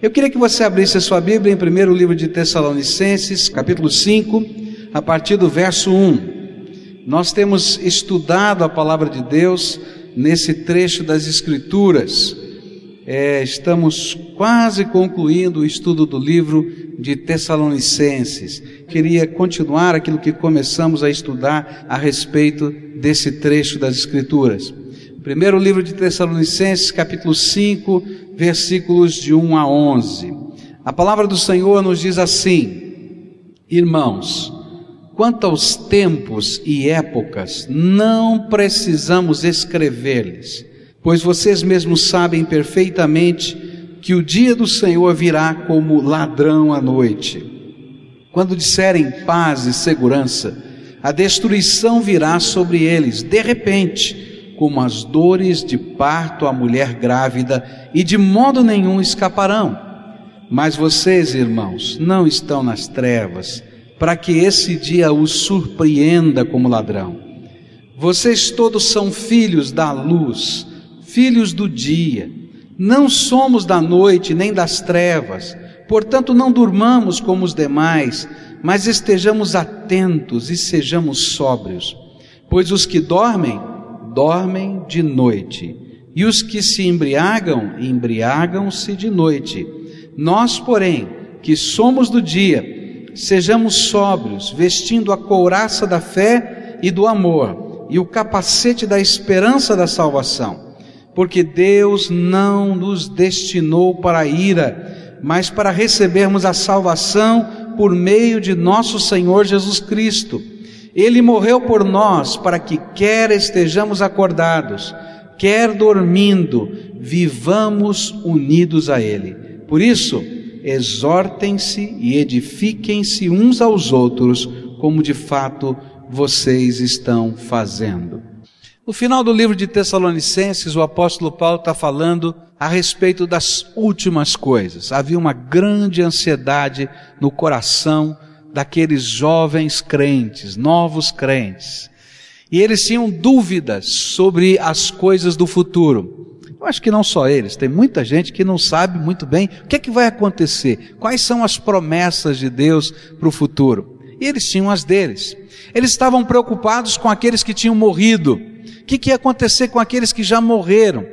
Eu queria que você abrisse a sua Bíblia em primeiro livro de Tessalonicenses, capítulo 5, a partir do verso 1. Nós temos estudado a palavra de Deus nesse trecho das Escrituras. É, estamos quase concluindo o estudo do livro de Tessalonicenses. Queria continuar aquilo que começamos a estudar a respeito desse trecho das Escrituras. Primeiro livro de Tessalonicenses, capítulo 5, versículos de 1 a 11. A palavra do Senhor nos diz assim: Irmãos, quanto aos tempos e épocas, não precisamos escrever-lhes, pois vocês mesmos sabem perfeitamente que o dia do Senhor virá como ladrão à noite. Quando disserem paz e segurança, a destruição virá sobre eles de repente como as dores de parto à mulher grávida, e de modo nenhum escaparão. Mas vocês, irmãos, não estão nas trevas, para que esse dia os surpreenda como ladrão. Vocês todos são filhos da luz, filhos do dia. Não somos da noite nem das trevas, portanto não durmamos como os demais, mas estejamos atentos e sejamos sóbrios. Pois os que dormem, dormem de noite, e os que se embriagam, embriagam-se de noite. Nós, porém, que somos do dia, sejamos sóbrios, vestindo a couraça da fé e do amor, e o capacete da esperança da salvação. Porque Deus não nos destinou para a ira, mas para recebermos a salvação por meio de nosso Senhor Jesus Cristo ele morreu por nós para que, quer estejamos acordados, quer dormindo, vivamos unidos a Ele. Por isso, exortem-se e edifiquem-se uns aos outros, como de fato vocês estão fazendo. No final do livro de Tessalonicenses, o apóstolo Paulo está falando a respeito das últimas coisas. Havia uma grande ansiedade no coração daqueles jovens crentes, novos crentes. E eles tinham dúvidas sobre as coisas do futuro. Eu acho que não só eles, tem muita gente que não sabe muito bem o que é que vai acontecer, quais são as promessas de Deus para o futuro. E eles tinham as deles. Eles estavam preocupados com aqueles que tinham morrido. O que, que ia acontecer com aqueles que já morreram?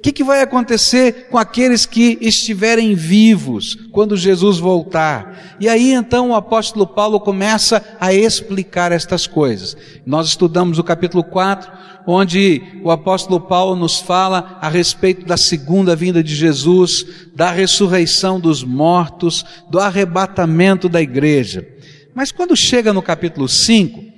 O que, que vai acontecer com aqueles que estiverem vivos quando Jesus voltar? E aí então o apóstolo Paulo começa a explicar estas coisas. Nós estudamos o capítulo 4, onde o apóstolo Paulo nos fala a respeito da segunda vinda de Jesus, da ressurreição dos mortos, do arrebatamento da igreja. Mas quando chega no capítulo 5,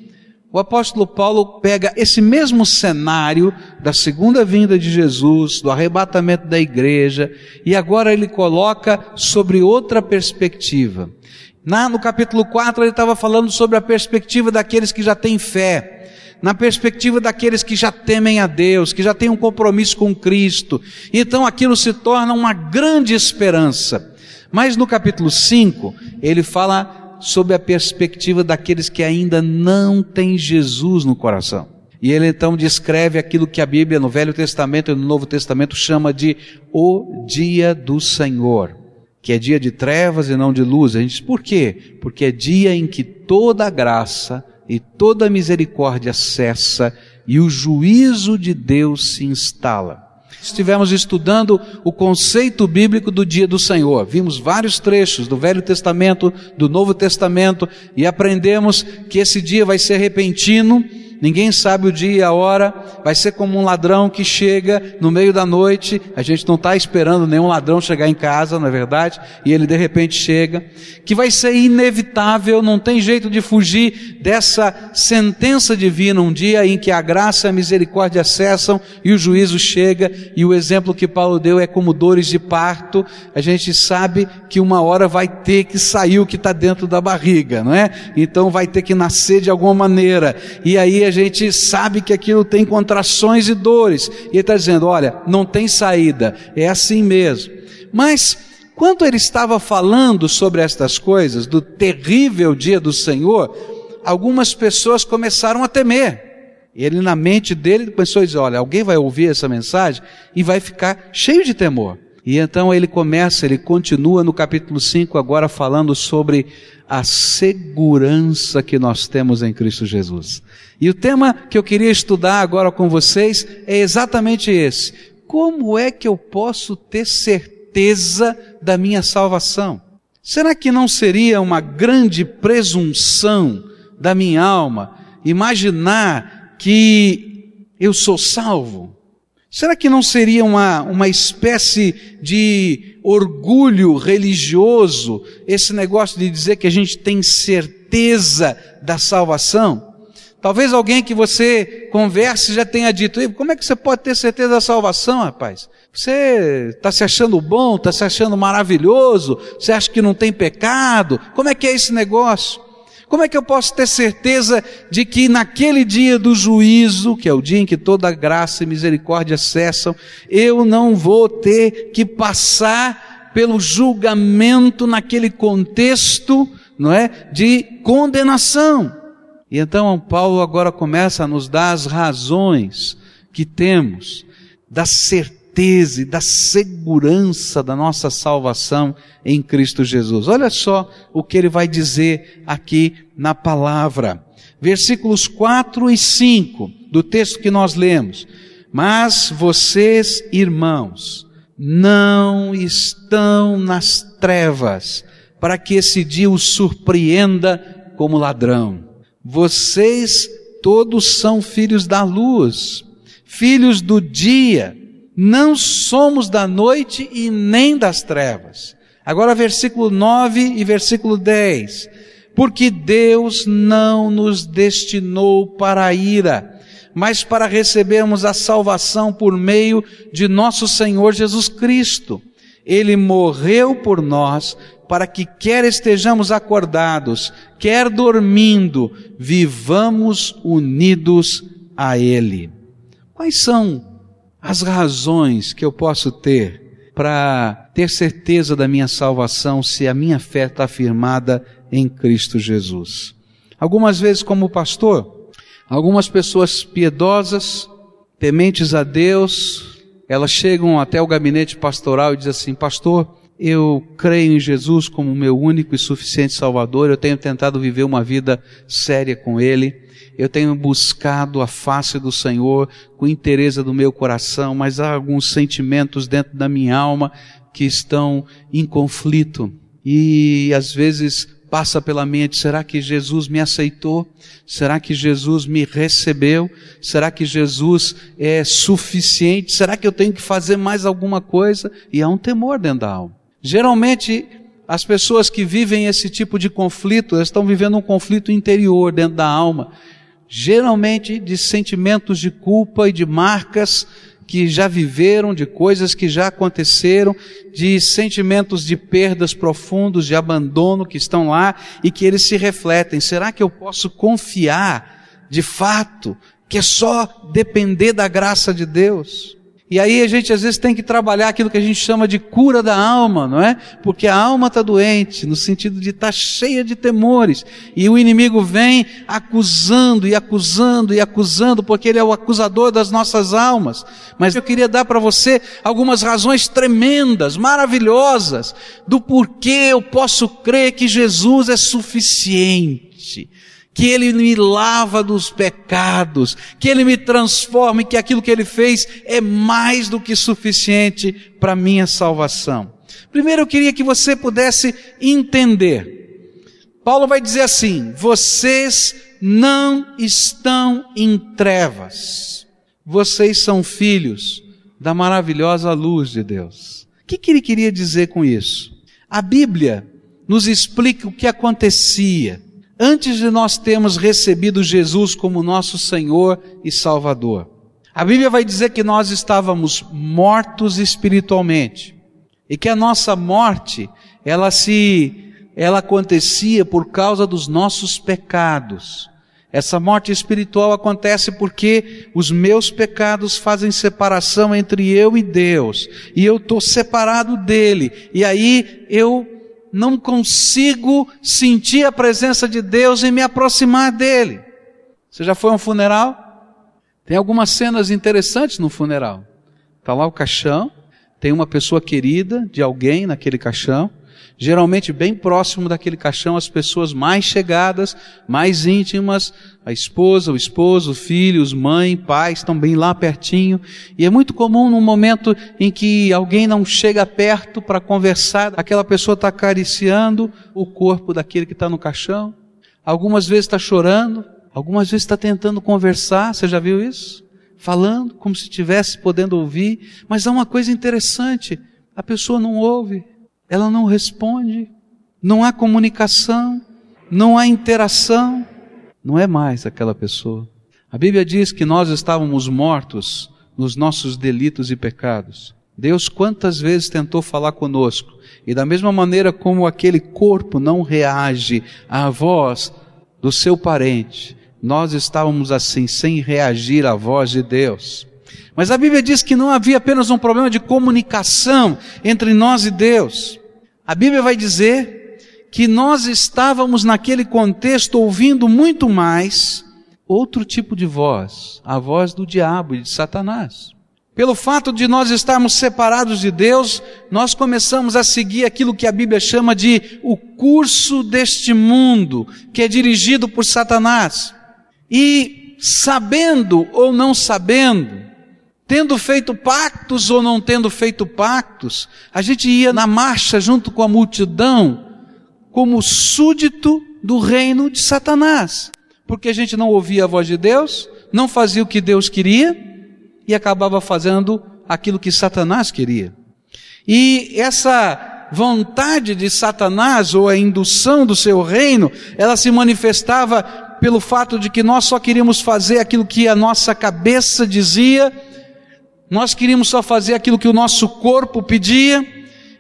o apóstolo Paulo pega esse mesmo cenário da segunda vinda de Jesus, do arrebatamento da igreja, e agora ele coloca sobre outra perspectiva. Na, no capítulo 4 ele estava falando sobre a perspectiva daqueles que já têm fé, na perspectiva daqueles que já temem a Deus, que já têm um compromisso com Cristo. Então aquilo se torna uma grande esperança. Mas no capítulo 5, ele fala sob a perspectiva daqueles que ainda não têm Jesus no coração. E ele então descreve aquilo que a Bíblia no Velho Testamento e no Novo Testamento chama de o dia do Senhor, que é dia de trevas e não de luz. A gente diz, por quê? Porque é dia em que toda a graça e toda a misericórdia cessa e o juízo de Deus se instala estivemos estudando o conceito bíblico do dia do Senhor. Vimos vários trechos do Velho Testamento, do Novo Testamento e aprendemos que esse dia vai ser repentino ninguém sabe o dia e a hora, vai ser como um ladrão que chega no meio da noite, a gente não está esperando nenhum ladrão chegar em casa, não é verdade? E ele de repente chega, que vai ser inevitável, não tem jeito de fugir dessa sentença divina, um dia em que a graça e a misericórdia cessam e o juízo chega, e o exemplo que Paulo deu é como dores de parto, a gente sabe que uma hora vai ter que sair o que está dentro da barriga, não é? Então vai ter que nascer de alguma maneira, e aí a gente sabe que aquilo tem contrações e dores. E ele está dizendo: olha, não tem saída, é assim mesmo. Mas, quando ele estava falando sobre estas coisas, do terrível dia do Senhor, algumas pessoas começaram a temer. Ele, na mente dele, pensou: dizer, olha, alguém vai ouvir essa mensagem e vai ficar cheio de temor. E então ele começa, ele continua no capítulo 5 agora falando sobre a segurança que nós temos em Cristo Jesus. E o tema que eu queria estudar agora com vocês é exatamente esse. Como é que eu posso ter certeza da minha salvação? Será que não seria uma grande presunção da minha alma imaginar que eu sou salvo? Será que não seria uma, uma espécie de orgulho religioso esse negócio de dizer que a gente tem certeza da salvação? Talvez alguém que você converse já tenha dito, como é que você pode ter certeza da salvação, rapaz? Você está se achando bom, está se achando maravilhoso, você acha que não tem pecado? Como é que é esse negócio? Como é que eu posso ter certeza de que naquele dia do juízo, que é o dia em que toda graça e misericórdia cessam, eu não vou ter que passar pelo julgamento naquele contexto, não é, de condenação? E então Paulo agora começa a nos dar as razões que temos da certeza certeza e da segurança da nossa salvação em Cristo Jesus. Olha só o que ele vai dizer aqui na palavra. Versículos 4 e 5 do texto que nós lemos. Mas vocês, irmãos, não estão nas trevas, para que esse dia os surpreenda como ladrão. Vocês todos são filhos da luz, filhos do dia não somos da noite e nem das trevas. Agora, versículo 9 e versículo 10. Porque Deus não nos destinou para a ira, mas para recebermos a salvação por meio de nosso Senhor Jesus Cristo. Ele morreu por nós para que quer estejamos acordados, quer dormindo, vivamos unidos a Ele. Quais são as razões que eu posso ter para ter certeza da minha salvação se a minha fé está firmada em Cristo Jesus. Algumas vezes, como pastor, algumas pessoas piedosas, tementes a Deus, elas chegam até o gabinete pastoral e dizem assim: Pastor, eu creio em Jesus como meu único e suficiente Salvador, eu tenho tentado viver uma vida séria com Ele, eu tenho buscado a face do Senhor com interesse do meu coração, mas há alguns sentimentos dentro da minha alma que estão em conflito. E às vezes passa pela mente: será que Jesus me aceitou? Será que Jesus me recebeu? Será que Jesus é suficiente? Será que eu tenho que fazer mais alguma coisa? E há um temor dentro da alma. Geralmente, as pessoas que vivem esse tipo de conflito, estão vivendo um conflito interior dentro da alma geralmente de sentimentos de culpa e de marcas que já viveram, de coisas que já aconteceram, de sentimentos de perdas profundos, de abandono que estão lá e que eles se refletem. Será que eu posso confiar de fato que é só depender da graça de Deus? E aí a gente às vezes tem que trabalhar aquilo que a gente chama de cura da alma, não é? Porque a alma está doente, no sentido de estar tá cheia de temores. E o inimigo vem acusando e acusando e acusando, porque ele é o acusador das nossas almas. Mas eu queria dar para você algumas razões tremendas, maravilhosas, do porquê eu posso crer que Jesus é suficiente que Ele me lava dos pecados, que Ele me transforma e que aquilo que Ele fez é mais do que suficiente para minha salvação. Primeiro eu queria que você pudesse entender. Paulo vai dizer assim: vocês não estão em trevas, vocês são filhos da maravilhosa luz de Deus. O que, que ele queria dizer com isso? A Bíblia nos explica o que acontecia antes de nós termos recebido Jesus como nosso Senhor e Salvador. A Bíblia vai dizer que nós estávamos mortos espiritualmente e que a nossa morte, ela se ela acontecia por causa dos nossos pecados. Essa morte espiritual acontece porque os meus pecados fazem separação entre eu e Deus, e eu estou separado dele, e aí eu não consigo sentir a presença de Deus e me aproximar dele. Você já foi a um funeral? Tem algumas cenas interessantes no funeral. Está lá o caixão, tem uma pessoa querida de alguém naquele caixão, geralmente bem próximo daquele caixão, as pessoas mais chegadas, mais íntimas, a esposa, o esposo, filhos, mãe, pai, estão bem lá pertinho. E é muito comum num momento em que alguém não chega perto para conversar, aquela pessoa está acariciando o corpo daquele que está no caixão, algumas vezes está chorando, algumas vezes está tentando conversar, você já viu isso? Falando como se estivesse podendo ouvir, mas há uma coisa interessante, a pessoa não ouve, ela não responde, não há comunicação, não há interação, não é mais aquela pessoa. A Bíblia diz que nós estávamos mortos nos nossos delitos e pecados. Deus quantas vezes tentou falar conosco, e da mesma maneira como aquele corpo não reage à voz do seu parente, nós estávamos assim, sem reagir à voz de Deus. Mas a Bíblia diz que não havia apenas um problema de comunicação entre nós e Deus. A Bíblia vai dizer que nós estávamos naquele contexto ouvindo muito mais outro tipo de voz, a voz do diabo e de Satanás. Pelo fato de nós estarmos separados de Deus, nós começamos a seguir aquilo que a Bíblia chama de o curso deste mundo, que é dirigido por Satanás. E sabendo ou não sabendo, tendo feito pactos ou não tendo feito pactos, a gente ia na marcha junto com a multidão, como súdito do reino de Satanás, porque a gente não ouvia a voz de Deus, não fazia o que Deus queria e acabava fazendo aquilo que Satanás queria. E essa vontade de Satanás ou a indução do seu reino, ela se manifestava pelo fato de que nós só queríamos fazer aquilo que a nossa cabeça dizia nós queríamos só fazer aquilo que o nosso corpo pedia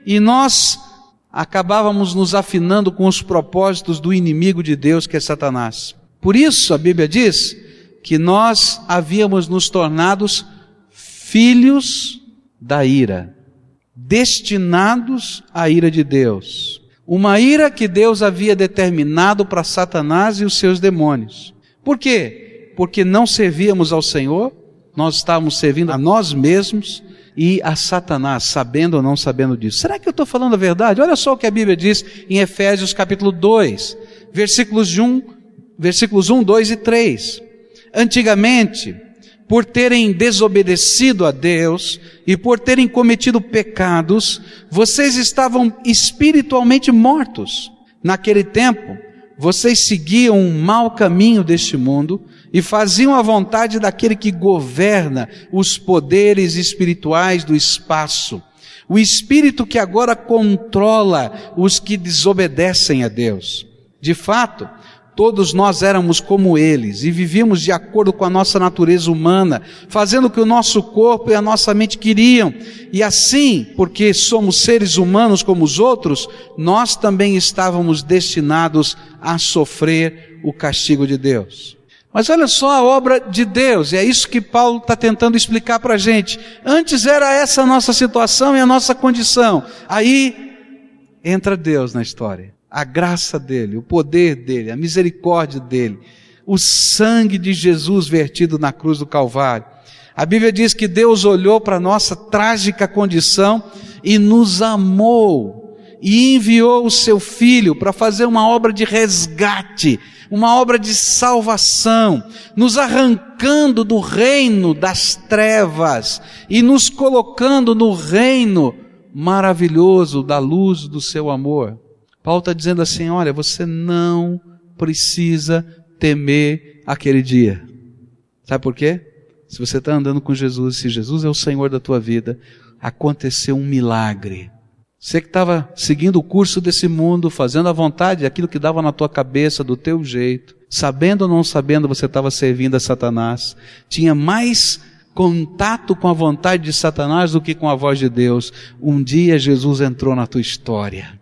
e nós acabávamos nos afinando com os propósitos do inimigo de Deus, que é Satanás. Por isso a Bíblia diz que nós havíamos nos tornados filhos da ira, destinados à ira de Deus. Uma ira que Deus havia determinado para Satanás e os seus demônios. Por quê? Porque não servíamos ao Senhor, nós estávamos servindo a nós mesmos e a Satanás, sabendo ou não sabendo disso. Será que eu estou falando a verdade? Olha só o que a Bíblia diz em Efésios capítulo 2, versículos 1, versículos 1, 2 e 3. Antigamente, por terem desobedecido a Deus e por terem cometido pecados, vocês estavam espiritualmente mortos. Naquele tempo, vocês seguiam um mau caminho deste mundo, e faziam a vontade daquele que governa os poderes espirituais do espaço. O espírito que agora controla os que desobedecem a Deus. De fato, todos nós éramos como eles e vivíamos de acordo com a nossa natureza humana, fazendo o que o nosso corpo e a nossa mente queriam. E assim, porque somos seres humanos como os outros, nós também estávamos destinados a sofrer o castigo de Deus. Mas olha só a obra de Deus, e é isso que Paulo está tentando explicar para a gente. Antes era essa a nossa situação e a nossa condição. Aí entra Deus na história. A graça dele, o poder dele, a misericórdia dele, o sangue de Jesus vertido na cruz do Calvário. A Bíblia diz que Deus olhou para a nossa trágica condição e nos amou e enviou o seu filho para fazer uma obra de resgate uma obra de salvação, nos arrancando do reino das trevas e nos colocando no reino maravilhoso da luz do seu amor. Paulo está dizendo assim: olha, você não precisa temer aquele dia. Sabe por quê? Se você está andando com Jesus, se Jesus é o Senhor da tua vida, aconteceu um milagre. Você que estava seguindo o curso desse mundo, fazendo a vontade, aquilo que dava na tua cabeça, do teu jeito, sabendo ou não sabendo, você estava servindo a Satanás, tinha mais contato com a vontade de Satanás do que com a voz de Deus. Um dia Jesus entrou na tua história.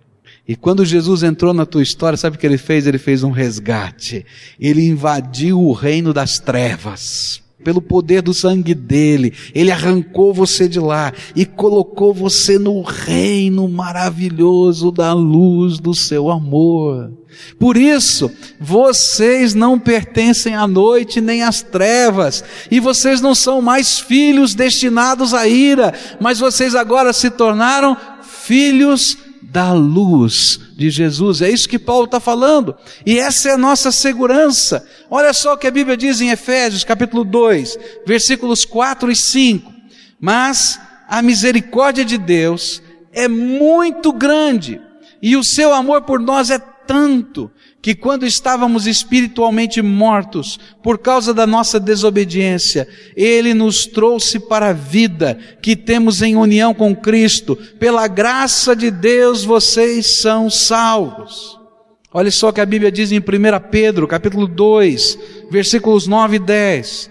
E quando Jesus entrou na tua história, sabe o que ele fez? Ele fez um resgate. Ele invadiu o reino das trevas. Pelo poder do sangue dele, ele arrancou você de lá e colocou você no reino maravilhoso da luz do seu amor. Por isso, vocês não pertencem à noite nem às trevas, e vocês não são mais filhos destinados à ira, mas vocês agora se tornaram filhos da luz de Jesus. É isso que Paulo está falando. E essa é a nossa segurança. Olha só o que a Bíblia diz em Efésios, capítulo 2, versículos 4 e 5. Mas a misericórdia de Deus é muito grande, e o seu amor por nós é tanto, que quando estávamos espiritualmente mortos por causa da nossa desobediência, Ele nos trouxe para a vida que temos em união com Cristo. Pela graça de Deus vocês são salvos. Olha só o que a Bíblia diz em 1 Pedro, capítulo 2, versículos 9 e 10.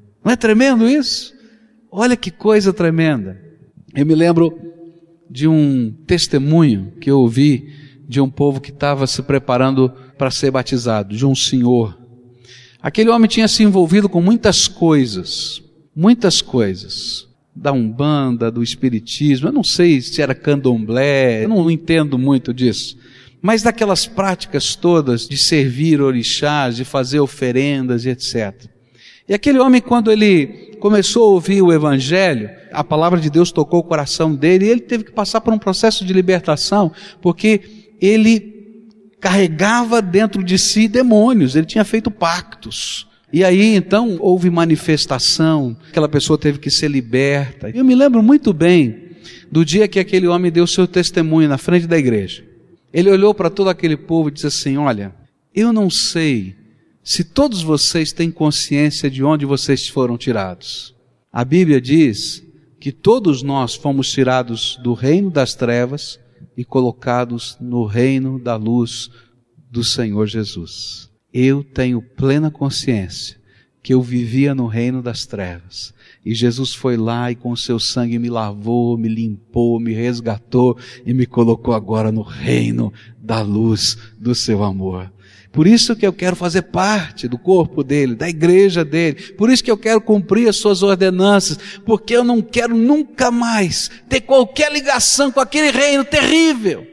Não é tremendo isso? Olha que coisa tremenda. Eu me lembro de um testemunho que eu ouvi de um povo que estava se preparando para ser batizado, de um senhor. Aquele homem tinha se envolvido com muitas coisas, muitas coisas. Da Umbanda, do Espiritismo, eu não sei se era candomblé, eu não entendo muito disso. Mas daquelas práticas todas de servir orixás, de fazer oferendas e etc. E aquele homem, quando ele começou a ouvir o Evangelho, a palavra de Deus tocou o coração dele e ele teve que passar por um processo de libertação, porque ele carregava dentro de si demônios, ele tinha feito pactos. E aí então houve manifestação, aquela pessoa teve que ser liberta. Eu me lembro muito bem do dia que aquele homem deu seu testemunho na frente da igreja. Ele olhou para todo aquele povo e disse assim: Olha, eu não sei se todos vocês têm consciência de onde vocês foram tirados. A Bíblia diz que todos nós fomos tirados do reino das trevas e colocados no reino da luz do Senhor Jesus. Eu tenho plena consciência que eu vivia no reino das trevas. E Jesus foi lá e com seu sangue me lavou, me limpou, me resgatou e me colocou agora no reino da luz do seu amor. Por isso que eu quero fazer parte do corpo dele, da igreja dele. Por isso que eu quero cumprir as suas ordenanças, porque eu não quero nunca mais ter qualquer ligação com aquele reino terrível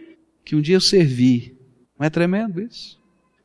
que um dia eu servi. Não é tremendo isso?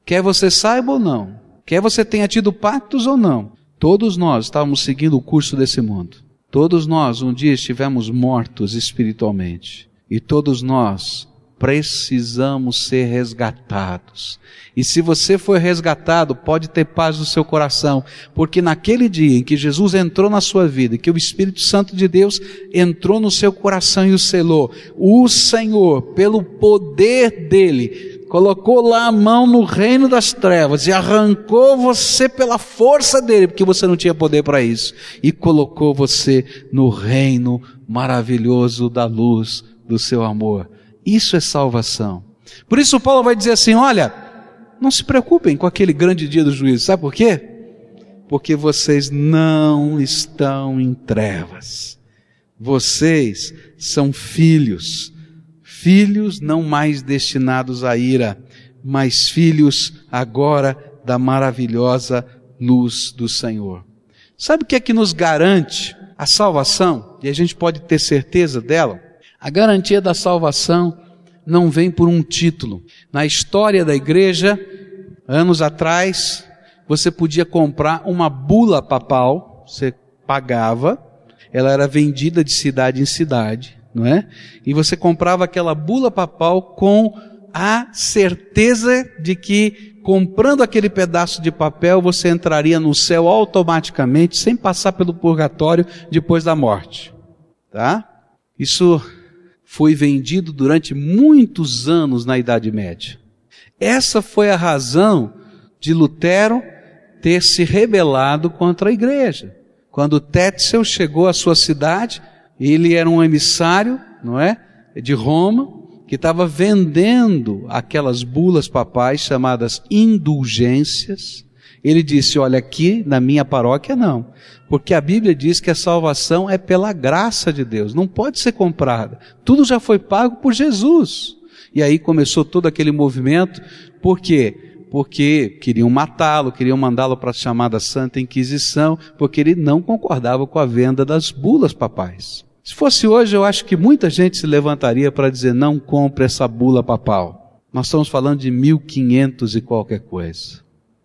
Quer você saiba ou não, quer você tenha tido pactos ou não, todos nós estávamos seguindo o curso desse mundo. Todos nós um dia estivemos mortos espiritualmente. E todos nós precisamos ser resgatados. E se você for resgatado, pode ter paz no seu coração, porque naquele dia em que Jesus entrou na sua vida, que o Espírito Santo de Deus entrou no seu coração e o selou, o Senhor, pelo poder dele, colocou lá a mão no reino das trevas e arrancou você pela força dele, porque você não tinha poder para isso, e colocou você no reino maravilhoso da luz do seu amor. Isso é salvação. Por isso Paulo vai dizer assim: olha, não se preocupem com aquele grande dia do juízo. Sabe por quê? Porque vocês não estão em trevas. Vocês são filhos. Filhos não mais destinados à ira, mas filhos agora da maravilhosa luz do Senhor. Sabe o que é que nos garante a salvação? E a gente pode ter certeza dela? A garantia da salvação não vem por um título. Na história da igreja, anos atrás, você podia comprar uma bula papal, você pagava, ela era vendida de cidade em cidade, não é? E você comprava aquela bula papal com a certeza de que comprando aquele pedaço de papel você entraria no céu automaticamente, sem passar pelo purgatório depois da morte. Tá? Isso foi vendido durante muitos anos na Idade Média. Essa foi a razão de Lutero ter se rebelado contra a igreja. Quando Tétzel chegou à sua cidade, ele era um emissário, não é? De Roma, que estava vendendo aquelas bulas papais chamadas indulgências. Ele disse: Olha, aqui na minha paróquia não, porque a Bíblia diz que a salvação é pela graça de Deus, não pode ser comprada. Tudo já foi pago por Jesus. E aí começou todo aquele movimento, por quê? Porque queriam matá-lo, queriam mandá-lo para a chamada Santa Inquisição, porque ele não concordava com a venda das bulas papais. Se fosse hoje, eu acho que muita gente se levantaria para dizer: não compre essa bula papal. Nós estamos falando de 1500 e qualquer coisa.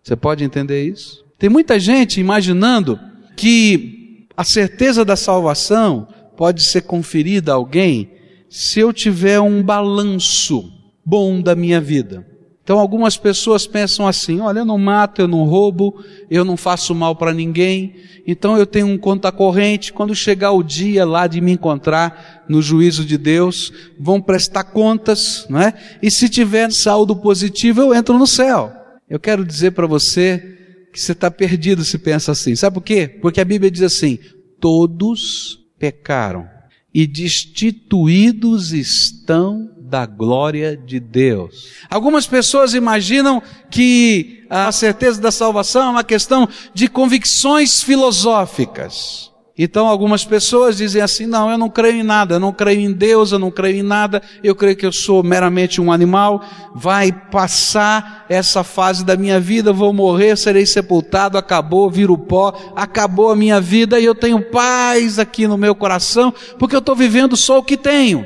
Você pode entender isso? Tem muita gente imaginando que a certeza da salvação pode ser conferida a alguém se eu tiver um balanço bom da minha vida. Então algumas pessoas pensam assim: olha, eu não mato, eu não roubo, eu não faço mal para ninguém, então eu tenho um conta corrente. Quando chegar o dia lá de me encontrar no juízo de Deus, vão prestar contas, não é? E se tiver saldo positivo, eu entro no céu. Eu quero dizer para você que você está perdido se pensa assim. Sabe por quê? Porque a Bíblia diz assim: todos pecaram e destituídos estão da glória de Deus. Algumas pessoas imaginam que a certeza da salvação é uma questão de convicções filosóficas. Então algumas pessoas dizem assim: não, eu não creio em nada, eu não creio em Deus, eu não creio em nada, eu creio que eu sou meramente um animal, vai passar essa fase da minha vida, vou morrer, serei sepultado, acabou, viro pó, acabou a minha vida e eu tenho paz aqui no meu coração, porque eu estou vivendo só o que tenho.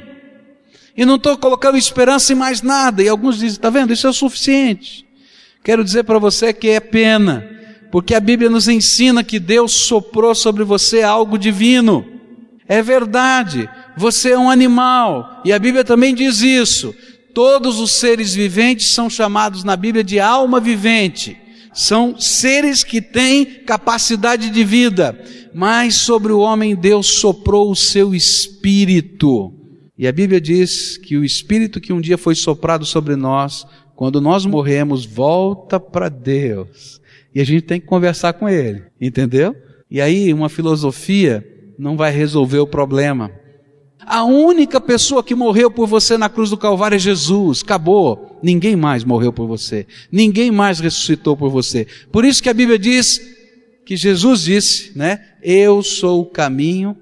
E não estou colocando esperança em mais nada. E alguns dizem, está vendo, isso é o suficiente. Quero dizer para você que é pena porque a Bíblia nos ensina que Deus soprou sobre você algo divino. É verdade, você é um animal, e a Bíblia também diz isso. Todos os seres viventes são chamados na Bíblia de alma vivente. São seres que têm capacidade de vida, mas sobre o homem Deus soprou o seu espírito. E a Bíblia diz que o espírito que um dia foi soprado sobre nós, quando nós morremos, volta para Deus e a gente tem que conversar com ele, entendeu? E aí uma filosofia não vai resolver o problema. A única pessoa que morreu por você na cruz do Calvário é Jesus. Acabou. Ninguém mais morreu por você. Ninguém mais ressuscitou por você. Por isso que a Bíblia diz que Jesus disse, né? Eu sou o caminho,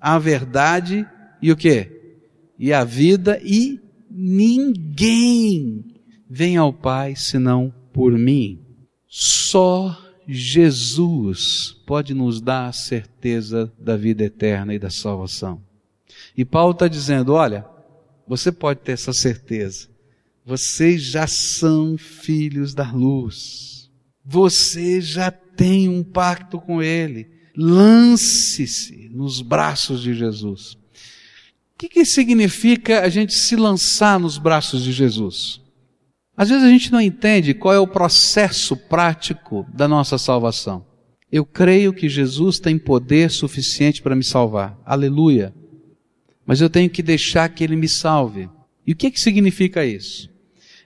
a verdade e o que? E a vida e ninguém vem ao Pai senão por mim. Só Jesus pode nos dar a certeza da vida eterna e da salvação. E Paulo está dizendo: olha, você pode ter essa certeza. Vocês já são filhos da luz. Você já tem um pacto com Ele. Lance-se nos braços de Jesus. O que, que significa a gente se lançar nos braços de Jesus? Às vezes a gente não entende qual é o processo prático da nossa salvação. Eu creio que Jesus tem poder suficiente para me salvar. Aleluia. Mas eu tenho que deixar que Ele me salve. E o que, que significa isso?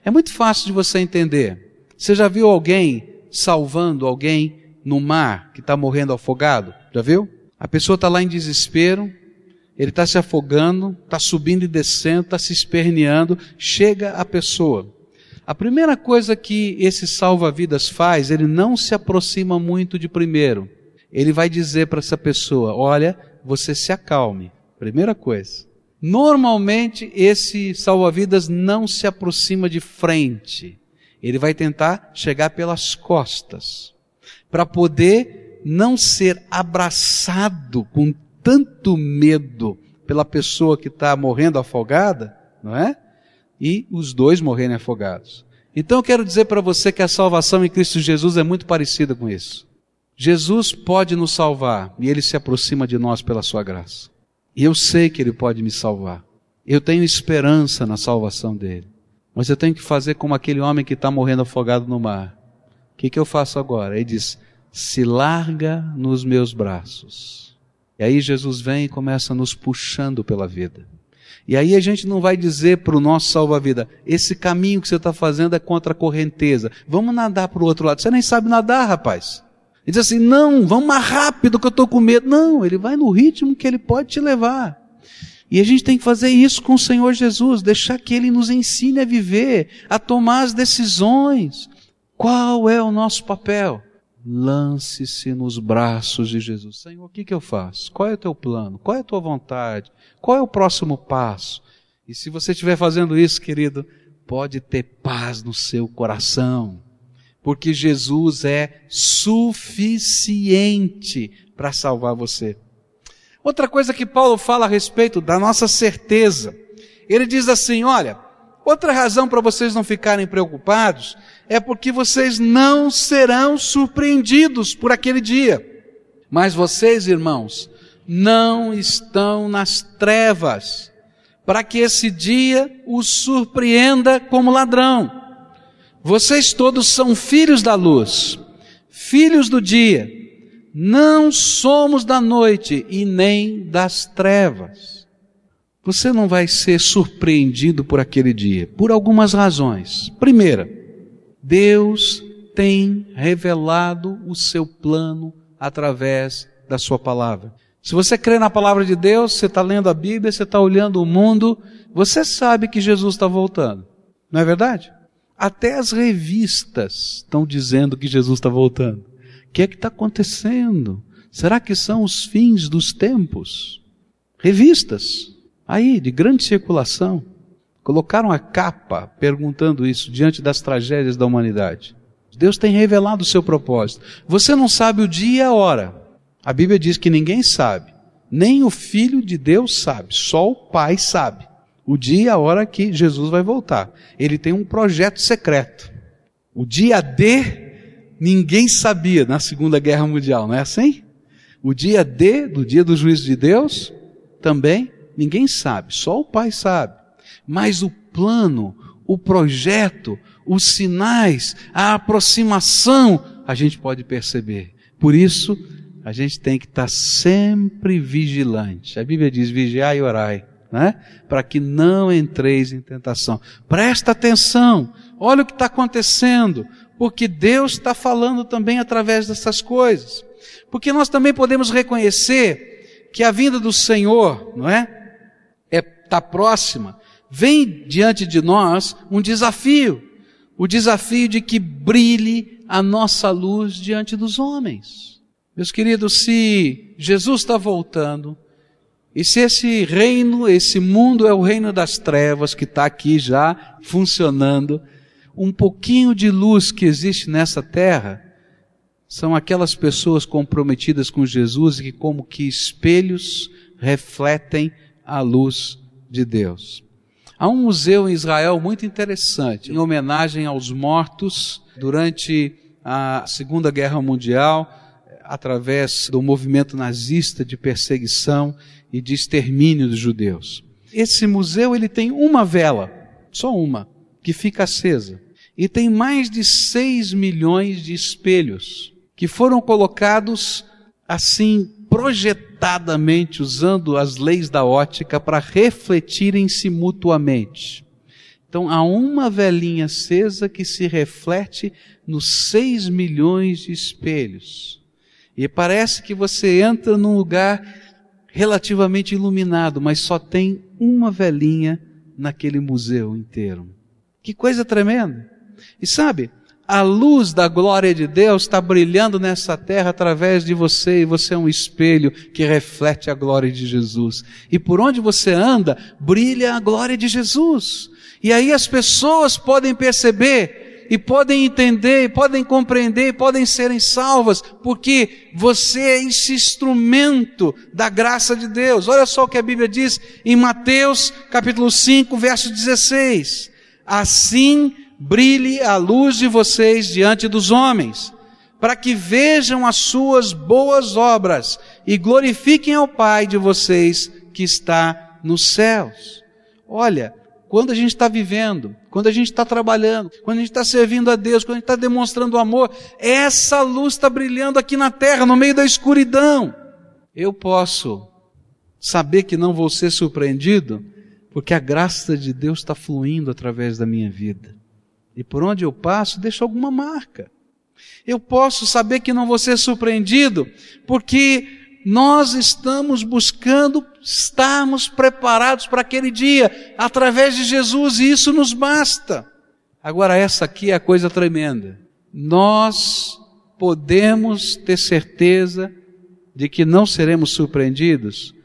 É muito fácil de você entender. Você já viu alguém salvando alguém no mar que está morrendo afogado? Já viu? A pessoa está lá em desespero, ele está se afogando, está subindo e descendo, está se esperneando, chega a pessoa. A primeira coisa que esse salva-vidas faz, ele não se aproxima muito de primeiro. Ele vai dizer para essa pessoa: olha, você se acalme. Primeira coisa. Normalmente, esse salva-vidas não se aproxima de frente. Ele vai tentar chegar pelas costas. Para poder não ser abraçado com tanto medo pela pessoa que está morrendo afogada, não é? E os dois morrerem afogados. Então eu quero dizer para você que a salvação em Cristo Jesus é muito parecida com isso. Jesus pode nos salvar e ele se aproxima de nós pela sua graça. E eu sei que ele pode me salvar. Eu tenho esperança na salvação dele. Mas eu tenho que fazer como aquele homem que está morrendo afogado no mar. O que, que eu faço agora? Ele diz: se larga nos meus braços. E aí Jesus vem e começa nos puxando pela vida. E aí a gente não vai dizer para o nosso salva-vida, esse caminho que você está fazendo é contra a correnteza. Vamos nadar para o outro lado. Você nem sabe nadar, rapaz. Ele diz assim: não, vamos mais rápido que eu estou com medo. Não, ele vai no ritmo que ele pode te levar. E a gente tem que fazer isso com o Senhor Jesus, deixar que Ele nos ensine a viver, a tomar as decisões. Qual é o nosso papel? Lance-se nos braços de Jesus. Senhor, o que, que eu faço? Qual é o teu plano? Qual é a tua vontade? Qual é o próximo passo? E se você estiver fazendo isso, querido, pode ter paz no seu coração, porque Jesus é suficiente para salvar você. Outra coisa que Paulo fala a respeito da nossa certeza, ele diz assim: olha, outra razão para vocês não ficarem preocupados é porque vocês não serão surpreendidos por aquele dia. Mas vocês, irmãos, não estão nas trevas, para que esse dia os surpreenda como ladrão. Vocês todos são filhos da luz, filhos do dia. Não somos da noite e nem das trevas. Você não vai ser surpreendido por aquele dia, por algumas razões. Primeira, Deus tem revelado o seu plano através da sua palavra. Se você crê na palavra de Deus, você está lendo a Bíblia, você está olhando o mundo, você sabe que Jesus está voltando. Não é verdade? Até as revistas estão dizendo que Jesus está voltando. O que é que está acontecendo? Será que são os fins dos tempos? Revistas, aí, de grande circulação, colocaram a capa perguntando isso diante das tragédias da humanidade. Deus tem revelado o seu propósito. Você não sabe o dia e a hora. A Bíblia diz que ninguém sabe. Nem o Filho de Deus sabe. Só o Pai sabe. O dia e a hora que Jesus vai voltar. Ele tem um projeto secreto. O dia D ninguém sabia na Segunda Guerra Mundial, não é assim? O dia D, do dia do juízo de Deus, também ninguém sabe, só o Pai sabe. Mas o plano, o projeto, os sinais, a aproximação, a gente pode perceber. Por isso, a gente tem que estar sempre vigilante. A Bíblia diz: vigiai e orai, né? Para que não entreis em tentação. Presta atenção, olha o que está acontecendo porque Deus está falando também através dessas coisas. Porque nós também podemos reconhecer que a vinda do Senhor, não é? É tá próxima. Vem diante de nós um desafio, o desafio de que brilhe a nossa luz diante dos homens. Meus queridos, se Jesus está voltando, e se esse reino, esse mundo é o reino das trevas que está aqui já funcionando, um pouquinho de luz que existe nessa terra são aquelas pessoas comprometidas com Jesus e que, como que espelhos, refletem a luz de Deus. Há um museu em Israel muito interessante, em homenagem aos mortos durante a Segunda Guerra Mundial, através do movimento nazista de perseguição e de extermínio dos judeus. Esse museu ele tem uma vela, só uma, que fica acesa e tem mais de 6 milhões de espelhos que foram colocados assim projetadamente usando as leis da ótica para refletirem-se mutuamente. Então há uma velhinha acesa que se reflete nos 6 milhões de espelhos. E parece que você entra num lugar relativamente iluminado, mas só tem uma velhinha naquele museu inteiro. Que coisa tremenda! E sabe, a luz da glória de Deus está brilhando nessa terra através de você, e você é um espelho que reflete a glória de Jesus. E por onde você anda, brilha a glória de Jesus. E aí as pessoas podem perceber, e podem entender, e podem compreender, e podem serem salvas, porque você é esse instrumento da graça de Deus. Olha só o que a Bíblia diz em Mateus capítulo 5, verso 16. Assim brilhe a luz de vocês diante dos homens, para que vejam as suas boas obras e glorifiquem ao Pai de vocês que está nos céus. Olha, quando a gente está vivendo, quando a gente está trabalhando, quando a gente está servindo a Deus, quando a gente está demonstrando amor, essa luz está brilhando aqui na terra, no meio da escuridão. Eu posso saber que não vou ser surpreendido, porque a graça de Deus está fluindo através da minha vida. E por onde eu passo, deixo alguma marca. Eu posso saber que não vou ser surpreendido, porque nós estamos buscando estarmos preparados para aquele dia, através de Jesus, e isso nos basta. Agora, essa aqui é a coisa tremenda. Nós podemos ter certeza de que não seremos surpreendidos,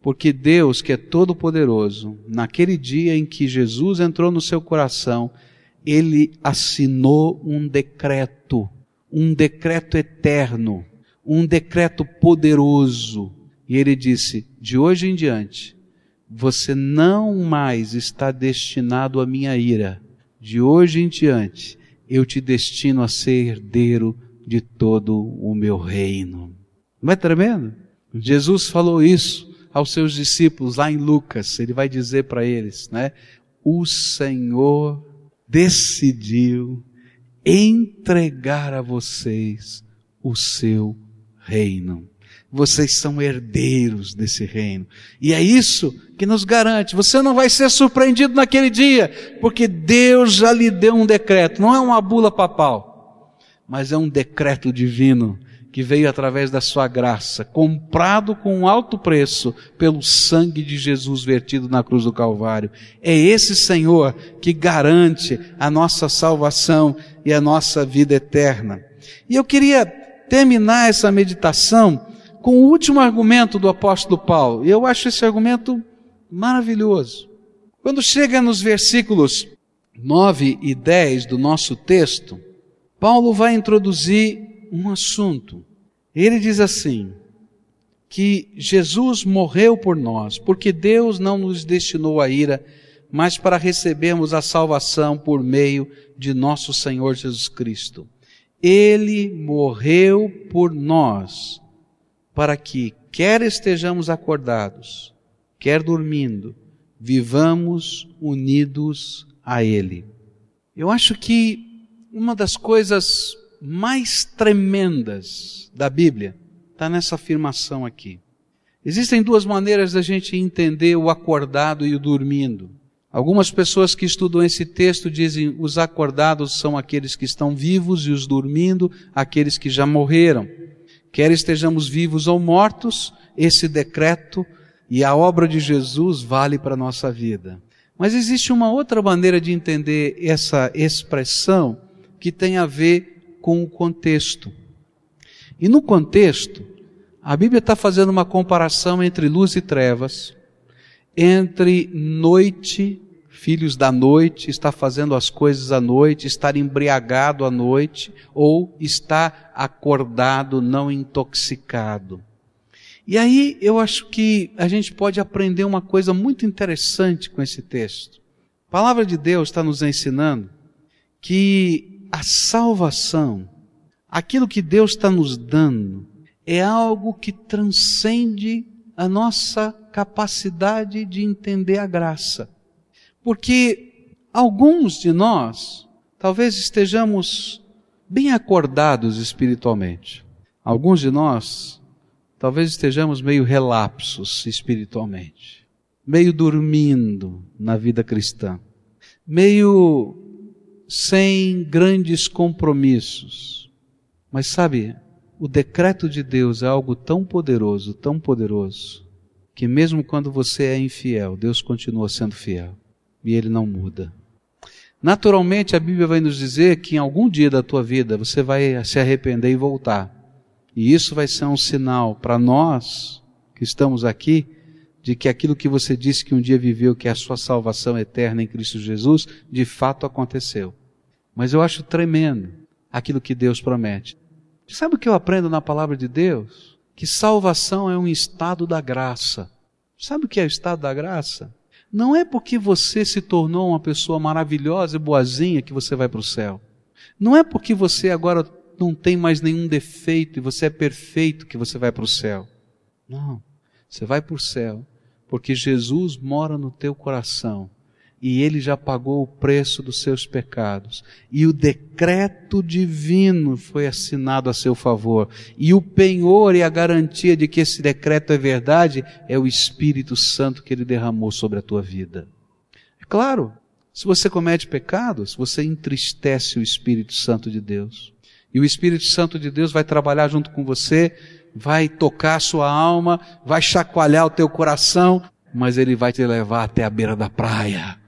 porque Deus, que é todo-poderoso, naquele dia em que Jesus entrou no seu coração, ele assinou um decreto, um decreto eterno, um decreto poderoso. E ele disse: de hoje em diante, você não mais está destinado à minha ira. De hoje em diante, eu te destino a ser herdeiro de todo o meu reino. Não é tremendo? Jesus falou isso aos seus discípulos lá em Lucas, ele vai dizer para eles, né? O Senhor decidiu entregar a vocês o seu reino. Vocês são herdeiros desse reino. E é isso que nos garante. Você não vai ser surpreendido naquele dia, porque Deus já lhe deu um decreto. Não é uma bula papal, mas é um decreto divino que veio através da sua graça, comprado com um alto preço pelo sangue de Jesus vertido na cruz do Calvário. É esse Senhor que garante a nossa salvação e a nossa vida eterna. E eu queria terminar essa meditação com o último argumento do apóstolo Paulo. E eu acho esse argumento maravilhoso. Quando chega nos versículos 9 e 10 do nosso texto, Paulo vai introduzir um assunto. Ele diz assim: que Jesus morreu por nós, porque Deus não nos destinou a ira, mas para recebermos a salvação por meio de nosso Senhor Jesus Cristo. Ele morreu por nós, para que, quer estejamos acordados, quer dormindo, vivamos unidos a Ele. Eu acho que uma das coisas mais tremendas da Bíblia está nessa afirmação aqui. Existem duas maneiras da gente entender o acordado e o dormindo. Algumas pessoas que estudam esse texto dizem os acordados são aqueles que estão vivos e os dormindo, aqueles que já morreram. Quer estejamos vivos ou mortos, esse decreto e a obra de Jesus vale para a nossa vida. Mas existe uma outra maneira de entender essa expressão que tem a ver com o contexto. E no contexto, a Bíblia está fazendo uma comparação entre luz e trevas, entre noite, filhos da noite, está fazendo as coisas à noite, estar embriagado à noite, ou estar acordado, não intoxicado. E aí eu acho que a gente pode aprender uma coisa muito interessante com esse texto. A palavra de Deus está nos ensinando que a salvação, aquilo que Deus está nos dando, é algo que transcende a nossa capacidade de entender a graça. Porque alguns de nós talvez estejamos bem acordados espiritualmente. Alguns de nós talvez estejamos meio relapsos espiritualmente, meio dormindo na vida cristã, meio sem grandes compromissos. Mas sabe, o decreto de Deus é algo tão poderoso, tão poderoso, que mesmo quando você é infiel, Deus continua sendo fiel e ele não muda. Naturalmente, a Bíblia vai nos dizer que em algum dia da tua vida você vai se arrepender e voltar. E isso vai ser um sinal para nós que estamos aqui de que aquilo que você disse que um dia viveu, que é a sua salvação eterna em Cristo Jesus, de fato aconteceu. Mas eu acho tremendo aquilo que Deus promete. Sabe o que eu aprendo na palavra de Deus? Que salvação é um estado da graça. Sabe o que é o estado da graça? Não é porque você se tornou uma pessoa maravilhosa e boazinha que você vai para o céu. Não é porque você agora não tem mais nenhum defeito e você é perfeito que você vai para o céu. Não. Você vai para o céu porque Jesus mora no teu coração e ele já pagou o preço dos seus pecados. E o decreto divino foi assinado a seu favor. E o penhor e a garantia de que esse decreto é verdade é o Espírito Santo que ele derramou sobre a tua vida. É claro, se você comete pecados, você entristece o Espírito Santo de Deus. E o Espírito Santo de Deus vai trabalhar junto com você, vai tocar a sua alma, vai chacoalhar o teu coração, mas ele vai te levar até a beira da praia.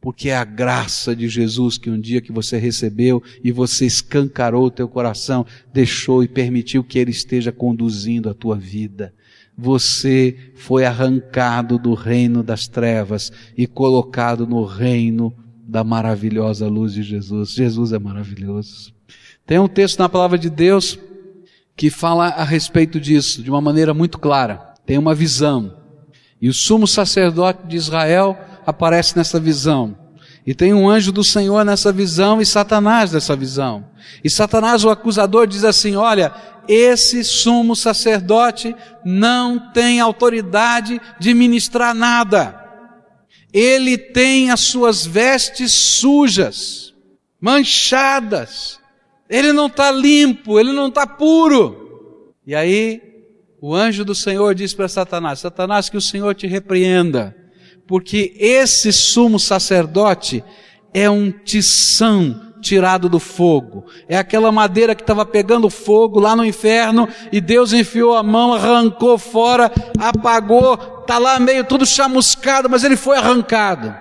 Porque é a graça de Jesus que um dia que você recebeu e você escancarou o teu coração, deixou e permitiu que ele esteja conduzindo a tua vida. Você foi arrancado do reino das trevas e colocado no reino da maravilhosa luz de Jesus. Jesus é maravilhoso. Tem um texto na palavra de Deus que fala a respeito disso de uma maneira muito clara. Tem uma visão. E o sumo sacerdote de Israel aparece nessa visão. E tem um anjo do Senhor nessa visão e Satanás nessa visão. E Satanás, o acusador, diz assim: Olha, esse sumo sacerdote não tem autoridade de ministrar nada. Ele tem as suas vestes sujas, manchadas. Ele não está limpo, ele não está puro. E aí, o anjo do Senhor diz para Satanás: Satanás, que o Senhor te repreenda porque esse sumo sacerdote é um tição tirado do fogo. É aquela madeira que estava pegando fogo lá no inferno e Deus enfiou a mão, arrancou fora, apagou, tá lá meio tudo chamuscado, mas ele foi arrancado.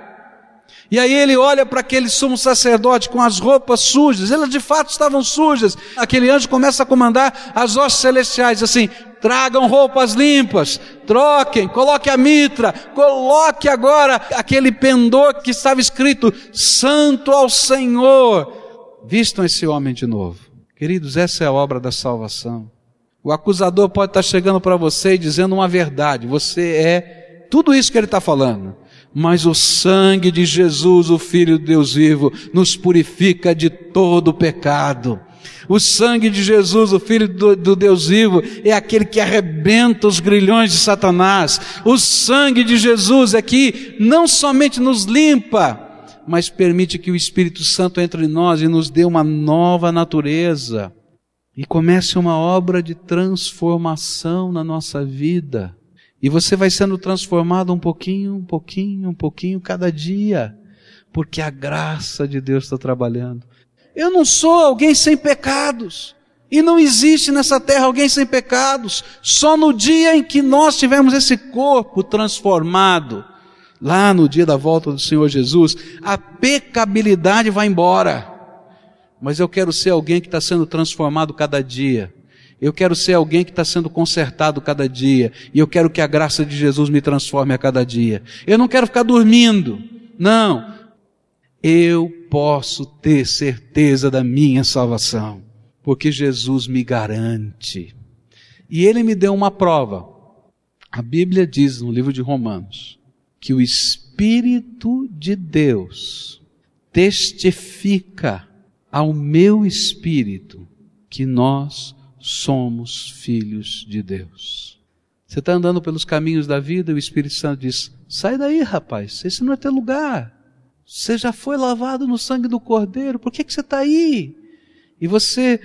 E aí ele olha para aquele sumo sacerdote com as roupas sujas, elas de fato estavam sujas. Aquele anjo começa a comandar as hostes celestiais, assim: tragam roupas limpas, troquem, coloque a mitra, coloque agora aquele pendor que estava escrito Santo ao Senhor. Vistam esse homem de novo. Queridos, essa é a obra da salvação. O acusador pode estar chegando para você e dizendo uma verdade. Você é tudo isso que ele está falando mas o sangue de Jesus, o Filho de Deus vivo, nos purifica de todo pecado. O sangue de Jesus, o Filho do, do, Deus vivo, é aquele que arrebenta os grilhões de Satanás. O sangue de Jesus é que não somente nos limpa, mas permite que o Espírito Santo entre em nós e nos dê uma nova natureza. E comece uma obra de transformação na nossa vida. E você vai sendo transformado um pouquinho, um pouquinho, um pouquinho cada dia, porque a graça de Deus está trabalhando. Eu não sou alguém sem pecados. E não existe nessa terra alguém sem pecados. Só no dia em que nós tivermos esse corpo transformado, lá no dia da volta do Senhor Jesus, a pecabilidade vai embora. Mas eu quero ser alguém que está sendo transformado cada dia. Eu quero ser alguém que está sendo consertado cada dia. E eu quero que a graça de Jesus me transforme a cada dia. Eu não quero ficar dormindo. Não. Eu posso ter certeza da minha salvação. Porque Jesus me garante. E ele me deu uma prova. A Bíblia diz no livro de Romanos que o Espírito de Deus testifica ao meu espírito que nós somos filhos de Deus. Você está andando pelos caminhos da vida e o Espírito Santo diz: sai daí, rapaz, esse não é teu lugar. Você já foi lavado no sangue do Cordeiro, por que, que você está aí? E você,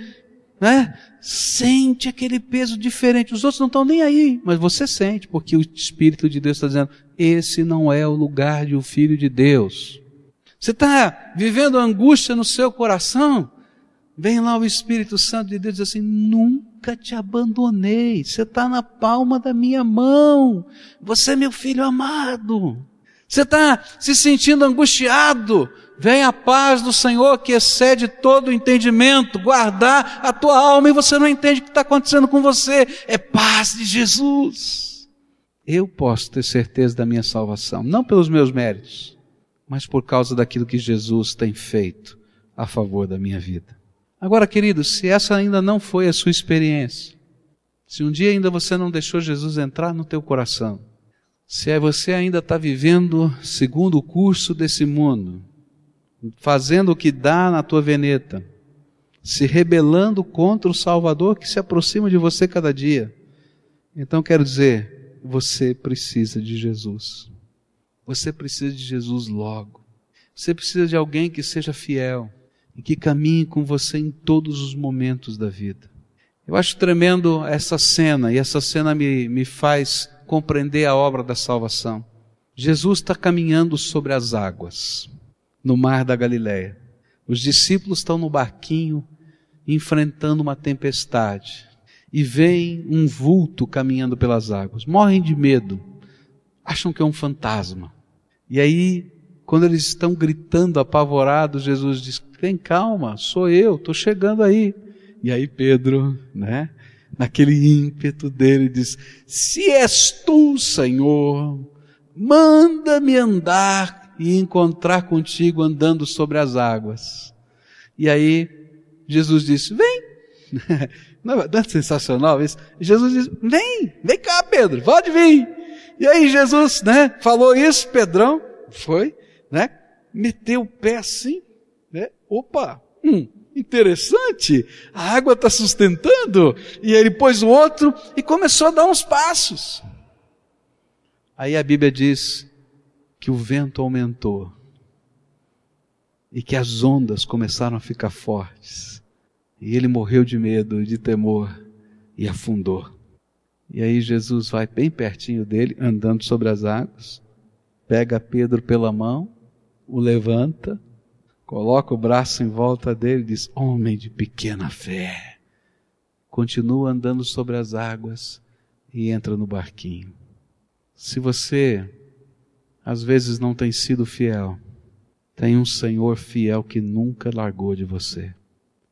né, sente aquele peso diferente. Os outros não estão nem aí, mas você sente, porque o Espírito de Deus está dizendo: esse não é o lugar de um filho de Deus. Você está vivendo angústia no seu coração? Vem lá o Espírito Santo de Deus diz assim: nunca te abandonei, você está na palma da minha mão, você é meu filho amado. Você está se sentindo angustiado, vem a paz do Senhor que excede todo o entendimento, guardar a tua alma e você não entende o que está acontecendo com você, é paz de Jesus. Eu posso ter certeza da minha salvação, não pelos meus méritos, mas por causa daquilo que Jesus tem feito a favor da minha vida. Agora, querido, se essa ainda não foi a sua experiência, se um dia ainda você não deixou Jesus entrar no teu coração, se é você ainda está vivendo segundo o curso desse mundo, fazendo o que dá na tua veneta, se rebelando contra o Salvador que se aproxima de você cada dia, então quero dizer, você precisa de Jesus. Você precisa de Jesus logo. Você precisa de alguém que seja fiel e que caminhe com você em todos os momentos da vida. Eu acho tremendo essa cena, e essa cena me, me faz compreender a obra da salvação. Jesus está caminhando sobre as águas, no mar da Galileia. Os discípulos estão no barquinho enfrentando uma tempestade e veem um vulto caminhando pelas águas. Morrem de medo, acham que é um fantasma. E aí, quando eles estão gritando apavorados, Jesus diz: Tem calma, sou eu, estou chegando aí. E aí Pedro, né, naquele ímpeto dele, diz: Se és tu, Senhor, manda-me andar e encontrar contigo andando sobre as águas. E aí Jesus disse: Vem. Não é sensacional isso? Jesus disse: Vem, vem cá, Pedro, pode vir. E aí Jesus, né, falou isso, Pedrão foi, né, meteu o pé assim, né, opa, hum, interessante, a água está sustentando, e ele pôs o outro e começou a dar uns passos. Aí a Bíblia diz que o vento aumentou e que as ondas começaram a ficar fortes. E ele morreu de medo e de temor e afundou. E aí Jesus vai bem pertinho dele, andando sobre as águas, pega Pedro pela mão, o levanta, coloca o braço em volta dele e diz: Homem de pequena fé. Continua andando sobre as águas e entra no barquinho. Se você às vezes não tem sido fiel, tem um Senhor fiel que nunca largou de você.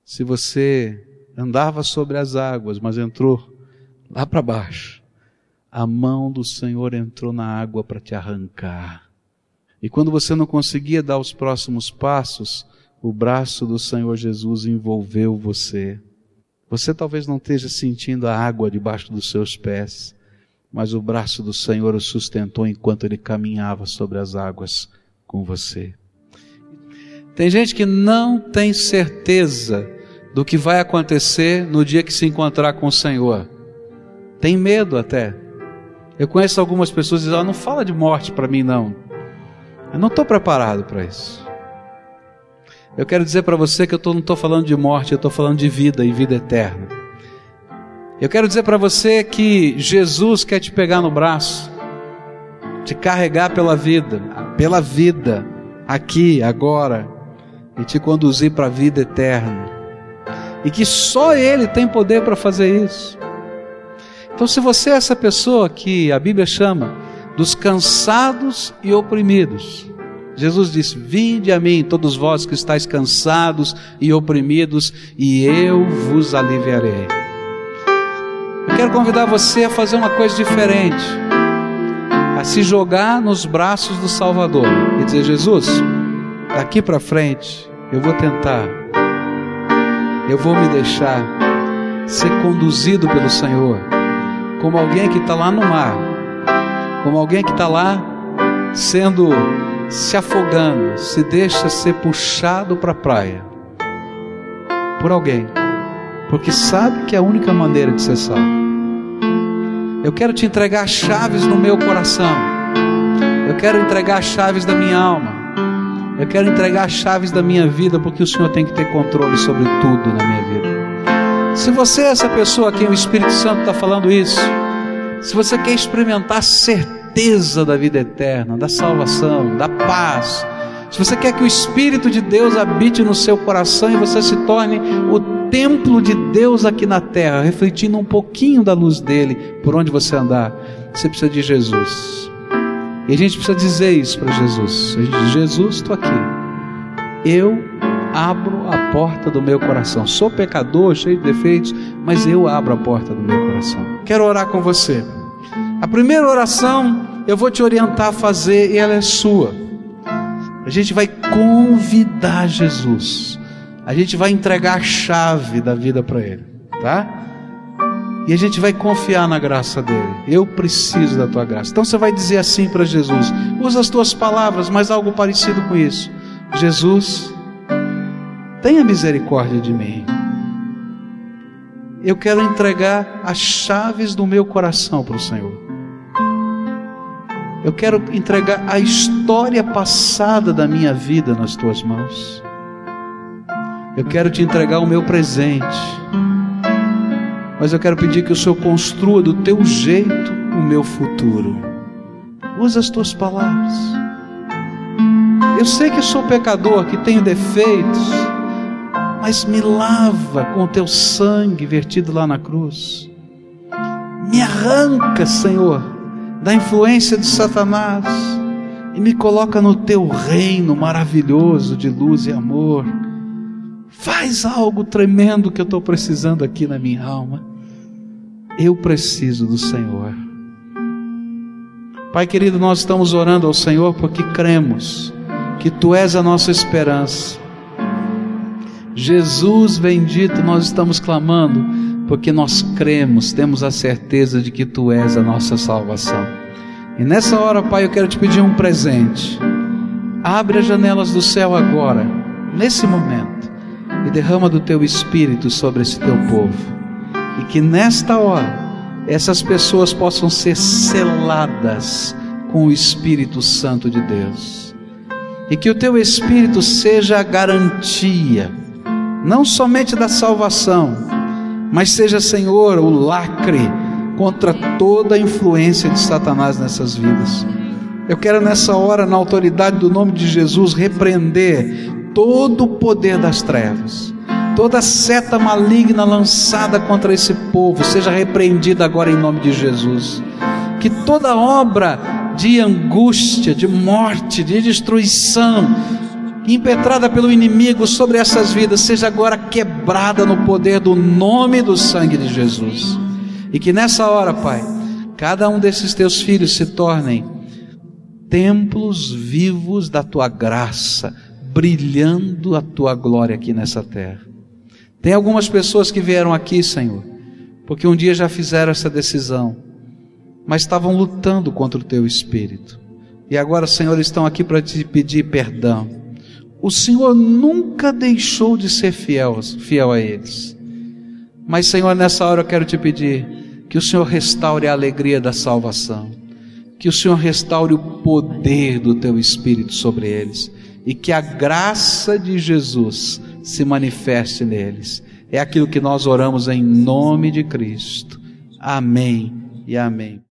Se você andava sobre as águas, mas entrou lá para baixo, a mão do Senhor entrou na água para te arrancar. E quando você não conseguia dar os próximos passos, o braço do Senhor Jesus envolveu você. Você talvez não esteja sentindo a água debaixo dos seus pés, mas o braço do Senhor o sustentou enquanto ele caminhava sobre as águas com você. Tem gente que não tem certeza do que vai acontecer no dia que se encontrar com o Senhor. Tem medo até. Eu conheço algumas pessoas que dizem: ah, não fala de morte para mim, não. Eu não estou preparado para isso. Eu quero dizer para você que eu tô, não estou falando de morte, eu estou falando de vida e vida eterna. Eu quero dizer para você que Jesus quer te pegar no braço, te carregar pela vida, pela vida, aqui, agora, e te conduzir para a vida eterna. E que só Ele tem poder para fazer isso. Então, se você é essa pessoa que a Bíblia chama dos cansados e oprimidos, Jesus disse: Vinde a mim, todos vós que estáis cansados e oprimidos, e eu vos aliviarei. Eu quero convidar você a fazer uma coisa diferente, a se jogar nos braços do Salvador e dizer: Jesus, daqui para frente eu vou tentar, eu vou me deixar ser conduzido pelo Senhor, como alguém que está lá no mar, como alguém que está lá sendo se afogando, se deixa ser puxado para a praia por alguém, porque sabe que é a única maneira de ser salvo. Eu quero te entregar chaves no meu coração. Eu quero entregar chaves da minha alma. Eu quero entregar as chaves da minha vida, porque o Senhor tem que ter controle sobre tudo na minha vida. Se você é essa pessoa a quem o Espírito Santo está falando isso, se você quer experimentar certeza da vida eterna, da salvação, da paz, se você quer que o Espírito de Deus habite no seu coração e você se torne o templo de Deus aqui na terra, refletindo um pouquinho da luz dele por onde você andar, você precisa de Jesus. E a gente precisa dizer isso para Jesus. A gente diz, Jesus, estou aqui. Eu abro a porta do meu coração. Sou pecador, cheio de defeitos, mas eu abro a porta do meu coração. Quero orar com você. A primeira oração eu vou te orientar a fazer e ela é sua. A gente vai convidar Jesus. A gente vai entregar a chave da vida para Ele, tá? E a gente vai confiar na graça dele. Eu preciso da tua graça. Então você vai dizer assim para Jesus: usa as tuas palavras, mas algo parecido com isso. Jesus, tenha misericórdia de mim. Eu quero entregar as chaves do meu coração para o Senhor. Eu quero entregar a história passada da minha vida nas tuas mãos. Eu quero te entregar o meu presente mas eu quero pedir que o Senhor construa do teu jeito o meu futuro. Usa as tuas palavras. Eu sei que sou pecador, que tenho defeitos, mas me lava com o teu sangue vertido lá na cruz. Me arranca, Senhor, da influência de Satanás e me coloca no teu reino maravilhoso de luz e amor. Faz algo tremendo que eu estou precisando aqui na minha alma. Eu preciso do Senhor. Pai querido, nós estamos orando ao Senhor porque cremos que Tu és a nossa esperança. Jesus bendito, nós estamos clamando porque nós cremos, temos a certeza de que Tu és a nossa salvação. E nessa hora, Pai, eu quero te pedir um presente. Abre as janelas do céu agora, nesse momento, e derrama do Teu Espírito sobre esse Teu povo. E que nesta hora, essas pessoas possam ser seladas com o Espírito Santo de Deus. E que o teu Espírito seja a garantia, não somente da salvação, mas seja, Senhor, o lacre contra toda a influência de Satanás nessas vidas. Eu quero nessa hora, na autoridade do nome de Jesus, repreender todo o poder das trevas Toda seta maligna lançada contra esse povo seja repreendida agora em nome de Jesus. Que toda obra de angústia, de morte, de destruição, impetrada pelo inimigo sobre essas vidas, seja agora quebrada no poder do nome do sangue de Jesus. E que nessa hora, Pai, cada um desses teus filhos se tornem templos vivos da tua graça, brilhando a tua glória aqui nessa terra. Tem algumas pessoas que vieram aqui, Senhor, porque um dia já fizeram essa decisão, mas estavam lutando contra o teu espírito. E agora, Senhor, estão aqui para te pedir perdão. O Senhor nunca deixou de ser fiel, fiel a eles. Mas, Senhor, nessa hora eu quero te pedir que o Senhor restaure a alegria da salvação, que o Senhor restaure o poder do teu espírito sobre eles e que a graça de Jesus se manifeste neles. É aquilo que nós oramos em nome de Cristo. Amém e amém.